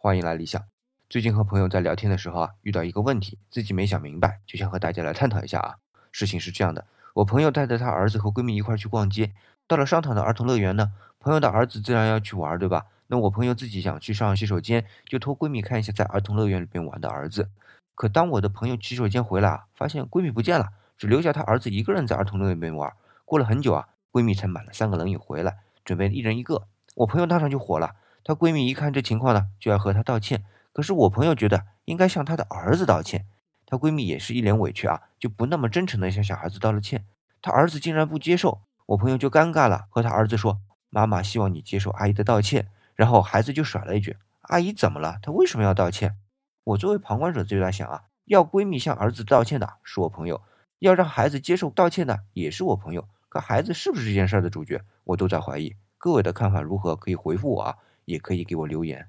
欢迎来理想。最近和朋友在聊天的时候啊，遇到一个问题，自己没想明白，就想和大家来探讨一下啊。事情是这样的，我朋友带着他儿子和闺蜜一块去逛街，到了商场的儿童乐园呢，朋友的儿子自然要去玩，对吧？那我朋友自己想去上洗手间，就托闺蜜看一下在儿童乐园里边玩的儿子。可当我的朋友洗手间回来啊，发现闺蜜不见了，只留下她儿子一个人在儿童乐园里面玩。过了很久啊，闺蜜才买了三个冷饮回来，准备一人一个。我朋友当场就火了。她闺蜜一看这情况呢，就要和她道歉。可是我朋友觉得应该向她的儿子道歉。她闺蜜也是一脸委屈啊，就不那么真诚的向小孩子道了歉。她儿子竟然不接受，我朋友就尴尬了，和她儿子说：“妈妈希望你接受阿姨的道歉。”然后孩子就甩了一句：“阿姨怎么了？她为什么要道歉？”我作为旁观者就在想啊，要闺蜜向儿子道歉的是我朋友，要让孩子接受道歉的也是我朋友。可孩子是不是这件事的主角，我都在怀疑。各位的看法如何？可以回复我啊。也可以给我留言。